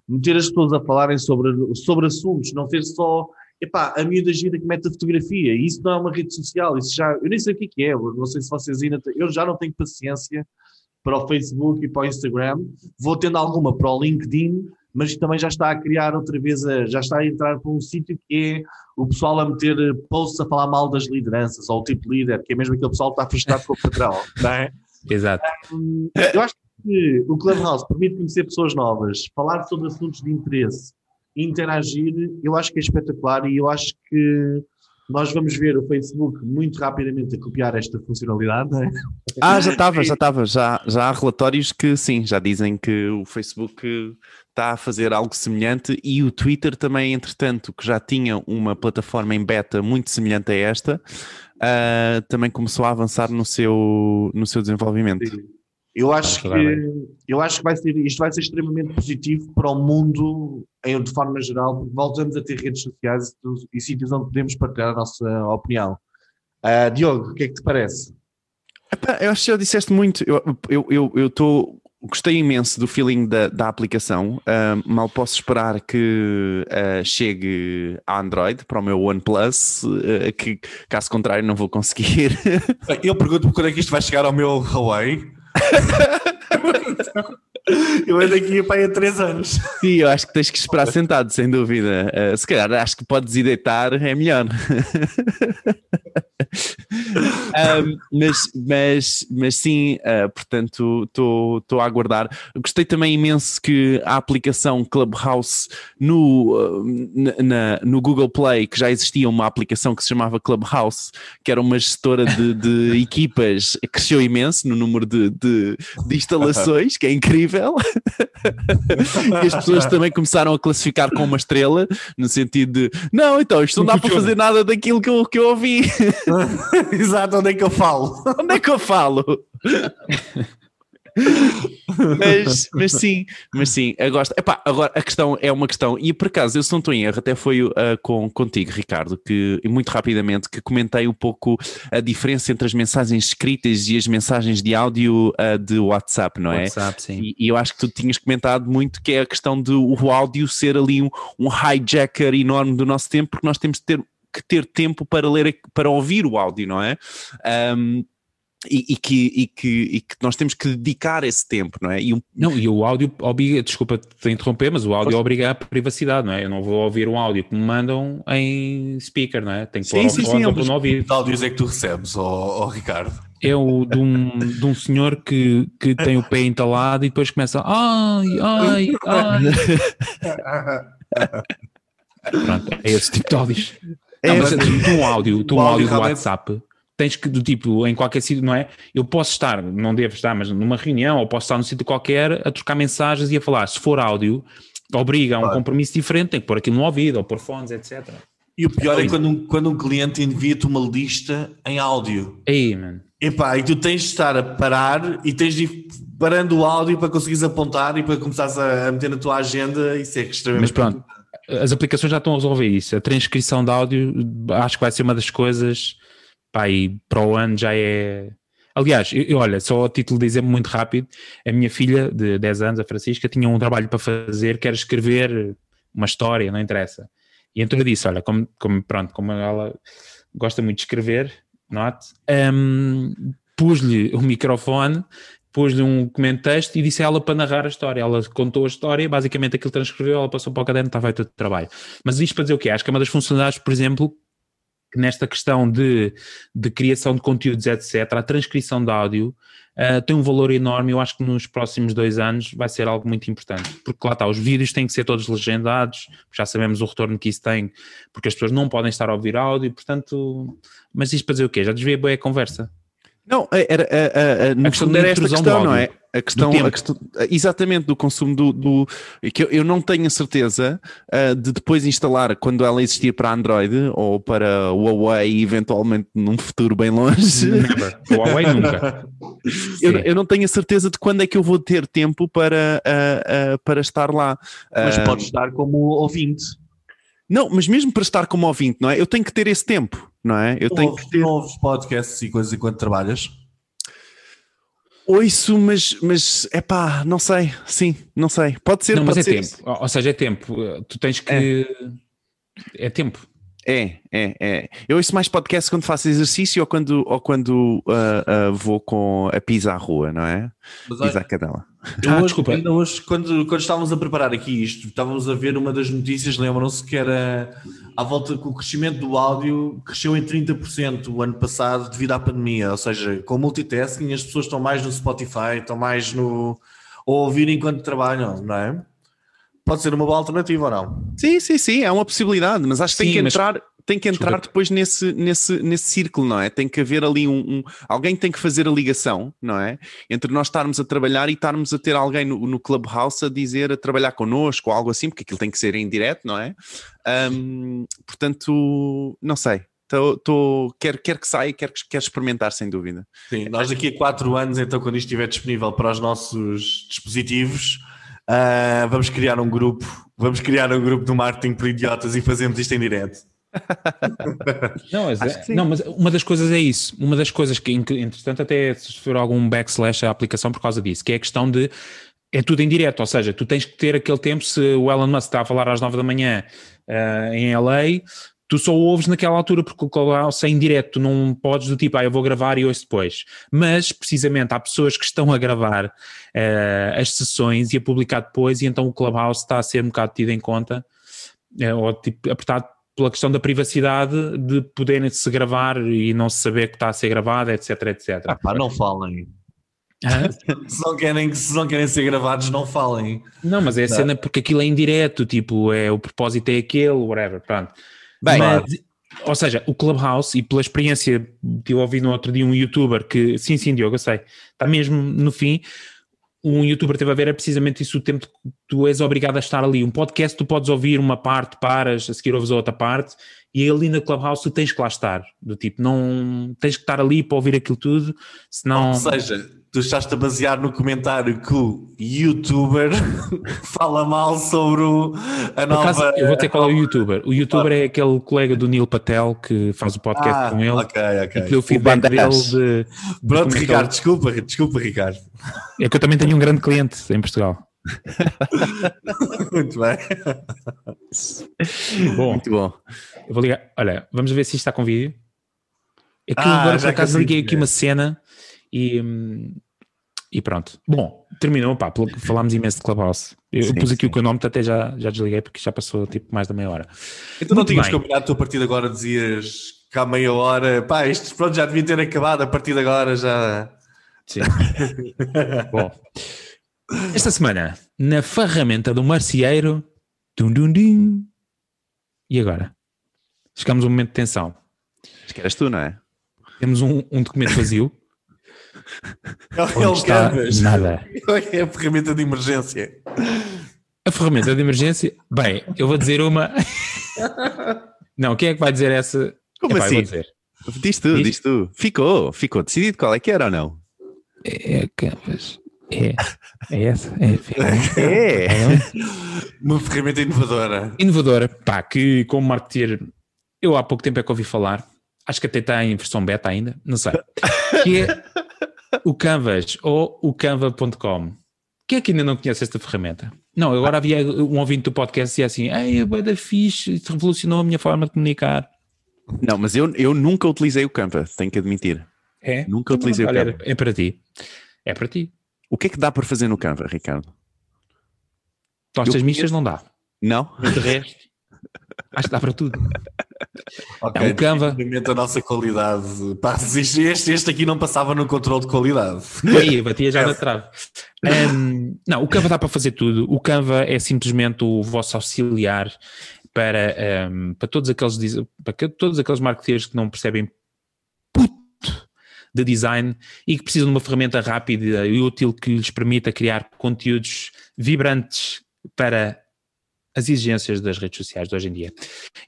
Meter as pessoas a falarem sobre, sobre assuntos, não ser só, epá, a miúda gira que mete a fotografia, isso não é uma rede social, isso já, eu nem sei o que é, é não sei se vocês ainda, eu já não tenho paciência para o Facebook e para o Instagram, vou tendo alguma para o LinkedIn, mas também já está a criar outra vez, a, já está a entrar para um sítio que é o pessoal a meter posts a falar mal das lideranças, ou o tipo líder, que é mesmo aquele pessoal que está frustrado com o patrão, não é? Exato. eu acho que o Clubhouse permite conhecer pessoas novas, falar sobre assuntos de interesse, interagir, eu acho que é espetacular e eu acho que nós vamos ver o Facebook muito rapidamente a copiar esta funcionalidade. É? Ah, já estava, já estava. Já, já há relatórios que sim, já dizem que o Facebook está a fazer algo semelhante e o Twitter também, entretanto, que já tinha uma plataforma em beta muito semelhante a esta, uh, também começou a avançar no seu, no seu desenvolvimento. Sim. Eu acho que, eu acho que vai ser, isto vai ser extremamente positivo para o mundo em, de forma geral, porque voltamos a ter redes sociais e, e sítios onde podemos partilhar a nossa opinião. Uh, Diogo, o que é que te parece? Epá, eu acho que já disseste muito. Eu estou. Eu, eu, eu tô, gostei imenso do feeling da, da aplicação. Uh, mal posso esperar que uh, chegue a Android para o meu OnePlus, uh, que caso contrário não vou conseguir. eu pergunto quando é que isto vai chegar ao meu Huawei. eu ando aqui para há três anos. Sim, eu acho que tens que esperar sentado, sem dúvida. Uh, se calhar acho que podes ir deitar, é melhor. um, mas, mas, mas sim, uh, portanto, estou a aguardar. Gostei também imenso que a aplicação Clubhouse no, uh, na, no Google Play, que já existia uma aplicação que se chamava Clubhouse, que era uma gestora de, de equipas, cresceu imenso no número de, de, de instalações, que é incrível. e as pessoas também começaram a classificar com uma estrela, no sentido de não, então isto não dá para fazer nada daquilo que eu, que eu ouvi. Exato, onde é que eu falo? Onde é que eu falo? mas, mas sim, mas sim, eu gosto. Epá, agora a questão é uma questão, e por acaso, eu se não estou em erro, até foi uh, com, contigo, Ricardo, que muito rapidamente que comentei um pouco a diferença entre as mensagens escritas e as mensagens de áudio uh, de WhatsApp, não é? WhatsApp, sim. E, e, eu acho que tu tinhas comentado muito que é a questão do o áudio ser ali um, um hijacker enorme do nosso tempo, porque nós temos de ter que ter tempo para ler, para ouvir o áudio, não é? Um, e, e, que, e, que, e que nós temos que dedicar esse tempo, não é? E um... Não, e o áudio obriga, desculpa te interromper, mas o áudio Poxa. obriga a privacidade, não é? Eu não vou ouvir um áudio que me mandam em speaker, não é? Tenho que pôr sim, sim, sim, no ouvido. Que áudios é que tu recebes, oh, oh Ricardo? É o de um, de um senhor que, que tem o pé entalado e depois começa ai, ai, ai. Pronto, é esse tipo de áudios. É, não, mas tu um áudio, tu um áudio do WhatsApp, tens que, do tipo, em qualquer sítio, não é? Eu posso estar, não devo estar, mas numa reunião, ou posso estar num sítio qualquer a trocar mensagens e a falar. Se for áudio, obriga a um compromisso diferente, tem que pôr aquilo no ouvido, ou pôr fones, etc. E o pior é quando um, quando um cliente envia-te uma lista em áudio. Aí, mano. Epá, e tu tens de estar a parar e tens de ir parando o áudio para conseguires apontar e para começares a, a meter na tua agenda. Isso é extremamente. Mas pronto, as aplicações já estão a resolver isso. A transcrição de áudio acho que vai ser uma das coisas. Pá, e para o ano já é. Aliás, eu, olha, só a título de exemplo muito rápido, a minha filha de 10 anos, a Francisca, tinha um trabalho para fazer, que era escrever uma história, não interessa. E então eu disse, olha, como, como pronto, como ela gosta muito de escrever, note, um, pus-lhe o microfone, pus-lhe um comentário e disse a ela para narrar a história. Ela contou a história, basicamente aquilo transcreveu, ela passou para o caderno, estava feito o trabalho. Mas isto para dizer o quê? Acho que é uma das funcionalidades, por exemplo, que nesta questão de, de criação de conteúdos, etc., a transcrição de áudio uh, tem um valor enorme. Eu acho que nos próximos dois anos vai ser algo muito importante, porque lá está, os vídeos têm que ser todos legendados, já sabemos o retorno que isso tem, porque as pessoas não podem estar a ouvir áudio, portanto. Mas isto para dizer o quê? Já desviei bem a conversa. Não, era, a, a, a, no a questão era esta questão, não é? A questão, a questão, exatamente, do consumo do, do que eu, eu, não tenho a certeza uh, de depois instalar quando ela existir para Android ou para Huawei, eventualmente num futuro bem longe. Never. Huawei nunca. eu, eu, não tenho a certeza de quando é que eu vou ter tempo para, uh, uh, para estar lá. Mas pode estar como ouvinte. Não, mas mesmo para estar como ouvinte, não é? Eu tenho que ter esse tempo, não é? Eu tenho que ter. ouves podcasts e coisas enquanto trabalhas? Ouço, mas, mas é pá, não sei, sim, não sei. Pode ser, não, pode mas é ser tempo. isso. Ou seja, é tempo. Tu tens que. É, é tempo. É, é, é. Eu ouço mais podcast quando faço exercício ou quando, ou quando uh, uh, vou com a pizza à rua, não é? Mas Pizza olha, à cadela. Eu Ah, hoje, desculpa. ainda hoje, quando, quando estávamos a preparar aqui isto, estávamos a ver uma das notícias, lembram-se que era à volta que o crescimento do áudio cresceu em 30% o ano passado devido à pandemia, ou seja, com multitasking as pessoas estão mais no Spotify, estão mais no ou ouvir enquanto trabalham, não é? Pode ser uma boa alternativa ou não? Sim, sim, sim, é uma possibilidade, mas acho que tem Sim, que mas- entrar, tem que entrar Desculpa. depois nesse, nesse, nesse círculo, não é? Tem que haver ali um, um- Alguém tem que fazer a ligação, não é? Entre nós estarmos a trabalhar e estarmos a ter alguém no, no Clubhouse a dizer, a trabalhar connosco ou algo assim, porque aquilo tem que ser em direto, não é? Ahm, portanto, não sei. Tô, tô, quero, quero que saia, quero, quero experimentar, sem dúvida. Sim, nós daqui a quatro anos, então, quando isto estiver disponível para os nossos dispositivos, ah, vamos criar um grupo, vamos criar um grupo do marketing por idiotas e fazemos isto em direto. Não, mas, sim. não, mas uma das coisas é isso. Uma das coisas que, entretanto, até sofreu algum backslash à aplicação por causa disso, que é a questão de. É tudo em direto, ou seja, tu tens que ter aquele tempo. Se o Elon Musk está a falar às 9 da manhã ah, em LA, tu só ouves naquela altura porque o Clubhouse é em direto, tu não podes do tipo, ah, eu vou gravar e ouço depois. Mas, precisamente, há pessoas que estão a gravar ah, as sessões e a publicar depois, e então o Clubhouse está a ser um bocado tido em conta, eh, ou tipo, apertado pela questão da privacidade de poderem se gravar e não se saber que está a ser gravado, etc, etc. Ah, pá, não falem. Se não, querem, se não querem ser gravados, não falem. Não, mas é a cena porque aquilo é indireto, tipo, é, o propósito é aquele, whatever, pronto. Bem, Mas, ou seja, o Clubhouse, e pela experiência, eu ouvi no outro dia um youtuber que, sim, sim, Diogo, eu sei, está mesmo no fim, um youtuber teve a ver é precisamente isso, o tempo que tu és obrigado a estar ali. Um podcast tu podes ouvir uma parte, paras, a seguir ouves a outra parte, e ali na Clubhouse tu tens que lá estar, do tipo, não tens que estar ali para ouvir aquilo tudo, senão... Ou seja, tu estás-te a basear no comentário que o youtuber fala mal sobre o, a Por nova. acaso, eu vou ter qual é o youtuber. O youtuber é aquele colega do Neil Patel que faz o podcast Ah, com ele ok, e ok. que deu o feedback dele Banderas. de, de Pronto, que Ricardo, desculpa, desculpa, Ricardo. É que eu também tenho um grande cliente em Portugal. Muito bem. Bom, Muito bom. eu vou ligar. Olha, vamos ver se isto está com vídeo. É que Ah, agora por já acaso liguei aqui uma cena e, hum, e pronto. Bom, terminou, pá, falámos imenso de Clubhouse. Eu, Sim, pus aqui sim. o cronómetro, até já, já desliguei porque já passou tipo mais da meia hora. Então não Muito tinhas bem. combinado tu a partir de agora, dizias que há meia hora, pá, isto pronto, já devia ter acabado, a partir de agora já. Sim. Bom, esta semana, na ferramenta do marceeiro, dum, dum, dum. e agora? Chegamos a um momento de tensão. Acho que eras tu, não é? Temos um, um documento vazio. É o está Canvas. nada. É a ferramenta de emergência. A ferramenta de emergência, bem, eu vou dizer uma. Não, quem é que vai dizer essa? Como vou assim? dizer. Diz tu, Diz? diz tu. Ficou, ficou decidido qual é que era ou não? É Canvas. É. É essa? É. É. Uma ferramenta inovadora. Inovadora, pá, que como marketeer, eu há pouco tempo é que ouvi falar, acho que até está em versão beta ainda, não sei, que é o Canvas ou o canva.com. Quem é que ainda não conhece esta ferramenta? Não, agora havia um ouvinte do podcast e dizia assim, ei, é bué da fixe, isso revolucionou a minha forma de comunicar. Não, mas eu, eu nunca utilizei o Canva, tenho que admitir. É? Nunca utilizei o Olha, Canva. é para ti. É para ti. O que é que dá para fazer no Canva, Ricardo? Tostas Eu mistas não dá. Não? De resto, acho que dá para tudo. Ok, É um Canva. a nossa qualidade. Este, este, este aqui não passava no controle de qualidade. Aí, batia já na trave. Um, não, o Canva dá para fazer tudo. O Canva é simplesmente o vosso auxiliar para, um, para, todos, aqueles, para todos aqueles marketeers que não percebem puto de design e que precisam de uma ferramenta rápida e útil que lhes permita criar conteúdos vibrantes para as exigências das redes sociais de hoje em dia.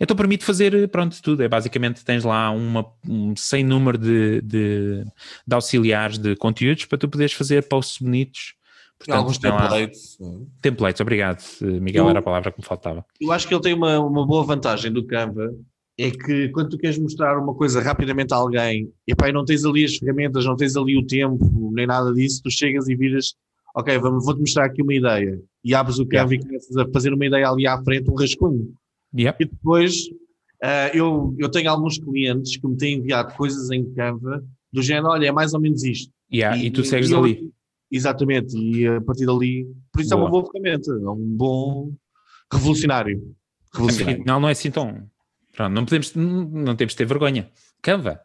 Então permite fazer, pronto, tudo. É basicamente tens lá uma, um sem número de, de, de auxiliares de conteúdos para tu poderes fazer posts bonitos. Portanto, Alguns tem lá- templates. templates, obrigado, Miguel, Eu- era a palavra que me faltava. Eu acho que ele tem uma, uma boa vantagem do Canva, é que quando tu queres mostrar uma coisa rapidamente a alguém, e pá, não tens ali as ferramentas, não tens ali o tempo, nem nada disso, tu chegas e viras, ok, vamos, vou-te mostrar aqui uma ideia, e abres o Canva e começas a fazer uma ideia ali à frente, um rascunho. E depois, ah, eu, eu tenho alguns clientes que me têm enviado coisas em Canva, do género, olha, é mais ou menos isto. Yeah, e, tu segues eu- ali. Exatamente, e a partir dali, por isso é uma Boa. boa ferramenta, é um bom revolucionário. Revolucionário. Afinal, não é assim tão. Pronto, não, podemos, não, não temos de ter vergonha. Canva.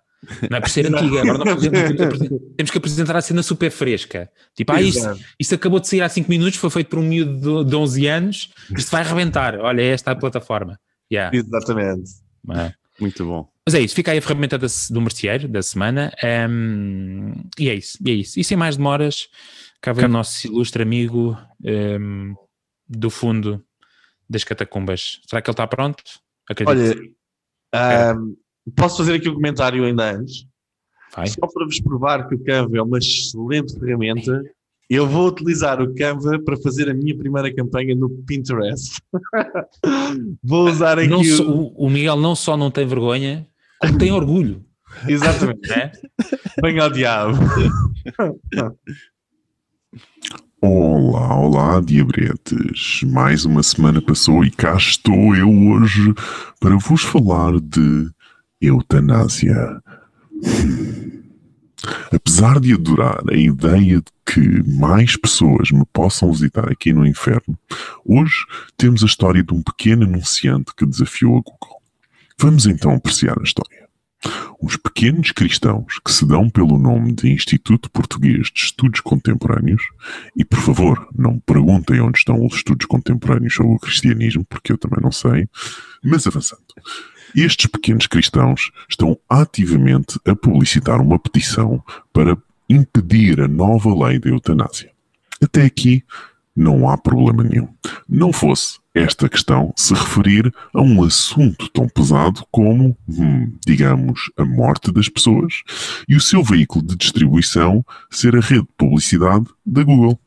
Não é por ser antiga, agora não podemos, temos, que apresentar a cena super fresca. Tipo, ah, isto, acabou de sair há 5 minutos, foi feito por um miúdo de, de 11 anos, isto vai arrebentar. Olha, esta é a plataforma. Yeah. Exatamente. É. Muito bom. Mas é isso, fica aí a ferramenta da do merceeiro da semana. ehm, e é isso, e é isso. E sem mais demoras, cá vem o nosso ilustre amigo ehm, do fundo das catacumbas. Será que ele está pronto? Acredito. Olha, que sim. ahm, posso fazer aqui um comentário ainda antes? Vai. Só para vos provar que o Canva é uma excelente ferramenta, eu vou utilizar o Canva para fazer a minha primeira campanha no Pinterest. vou usar aqui Não o... só- o, o Miguel não só não tem vergonha, como tem orgulho. Exatamente. Né? Bem ao diabo. Olá, olá, diabretes. Mais uma semana passou e cá estou eu hoje para vos falar de eutanásia. Apesar de adorar a ideia de que mais pessoas me possam visitar aqui no inferno, hoje temos a história de um pequeno anunciante que desafiou a Google. Vamos então apreciar a história. Uns pequenos cristãos que se dão pelo nome de Instituto Português de Estudos Contemporâneos e por favor, não me perguntem onde estão os estudos contemporâneos sobre o cristianismo, porque eu também não sei. Mas avançando. Estes pequenos cristãos estão ativamente a publicitar uma petição para impedir a nova lei da eutanásia. Até aqui, não há problema nenhum. Não fosse esta questão se referir a um assunto tão pesado como, hum, digamos, a morte das pessoas e o seu veículo de distribuição ser a rede de publicidade da Google.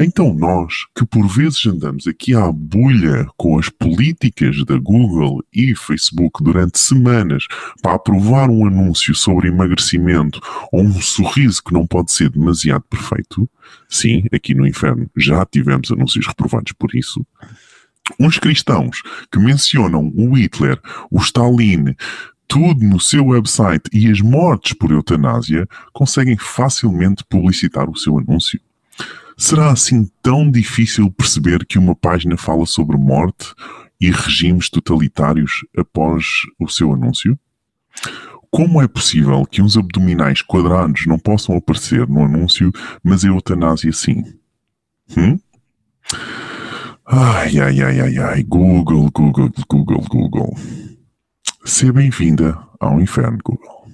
Então nós, que por vezes andamos aqui à bulha com as políticas da Google e Facebook durante semanas para aprovar um anúncio sobre emagrecimento ou um sorriso que não pode ser demasiado perfeito, sim, aqui no inferno já tivemos anúncios reprovados por isso, uns cristãos que mencionam o Hitler, o Stalin, tudo no seu website e as mortes por eutanásia conseguem facilmente publicitar o seu anúncio. Será assim tão difícil perceber que uma página fala sobre morte e regimes totalitários após o seu anúncio? Como é possível que uns abdominais quadrados não possam aparecer no anúncio, mas a eutanásia sim? Hum? Ai, ai, ai, ai, ai. Google, Google, Google, Google. Seja bem-vinda ao inferno, Google.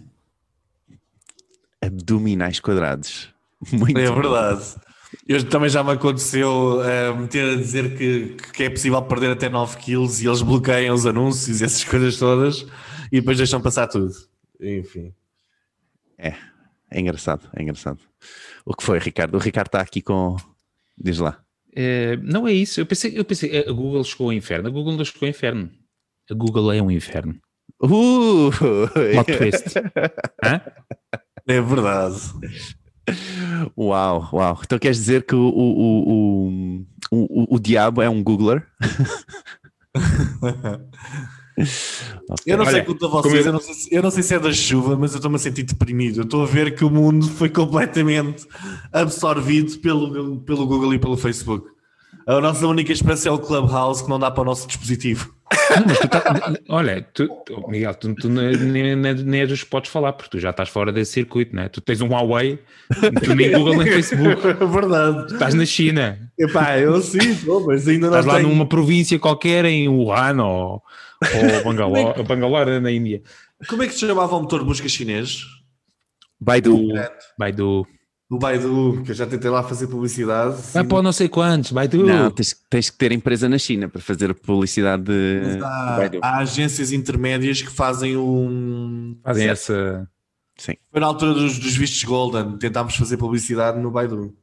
Abdominais quadrados. Muito É bom. Eu também já me aconteceu uh, meter a dizer que, que é possível perder até 9 quilos e eles bloqueiam os anúncios e essas coisas todas e depois deixam passar tudo. Enfim. É, é engraçado, é engraçado. O que foi, Ricardo? O Ricardo está aqui com. Diz lá. É, não é isso. Eu pensei, eu pensei, a Google chegou ao inferno. A Google não chegou ao inferno. A Google é um inferno. Uh! Plot twist. Hã? É verdade. Uau, uau. Então queres dizer que o, o, o, o, o, diabo é um Googler? Eu não sei Olha, quanto a vocês, eu- eu, não sei se, eu não sei se é da chuva, mas eu estou-me a sentir deprimido. Eu estou a ver que o mundo foi completamente absorvido pelo, pelo Google e pelo Facebook. A nossa única esperança é o Clubhouse que não dá para o nosso dispositivo. Não, mas tu tá- olha, tu, tu- Miguel, tu, tu nem, nem, nem, és dos que podes falar, porque tu já estás fora desse circuito, né? Tu tens um Huawei, tu nem Google nem Facebook, É verdade. estás na China, Epá, eu sim, estou, mas ainda não estás lá tenho. numa província qualquer em Wuhan ou, ou Bangalore, Bangalore na Índia. Como é que se chamava o motor de busca chinês? Baidu. Baidu. O Baidu, que eu já tentei lá fazer publicidade. Vai para o não sei quantos, Baidu. Não, tens, tens que ter empresa na China para fazer publicidade de, há, Baidu. há agências intermédias que fazem um. Fazem essa. Sim. Foi na altura dos, dos vistos Golden, tentámos fazer publicidade no Baidu.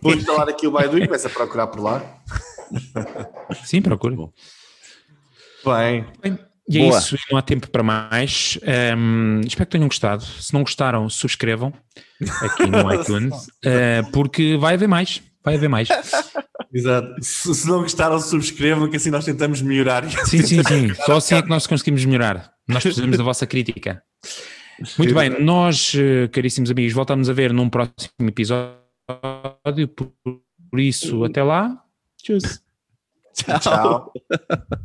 Vou instalar aqui o Baidu e começo a procurar por lá. Sim, procura. Bem, Bem, e é Boa. isso, não há tempo para mais. Ehm, espero que tenham gostado. Se não gostaram, subscrevam aqui no iTunes, eh, porque vai haver mais. Vai haver mais. exato. Se, se não gostaram, subscrevam, que assim nós tentamos melhorar. Sim, sim, sim. Só assim é que nós conseguimos melhorar. Nós precisamos da vossa crítica. Muito bem, nós, eh, caríssimos amigos, voltamos a ver num próximo episódio. Por, por isso, até lá. Tchau. Tchau.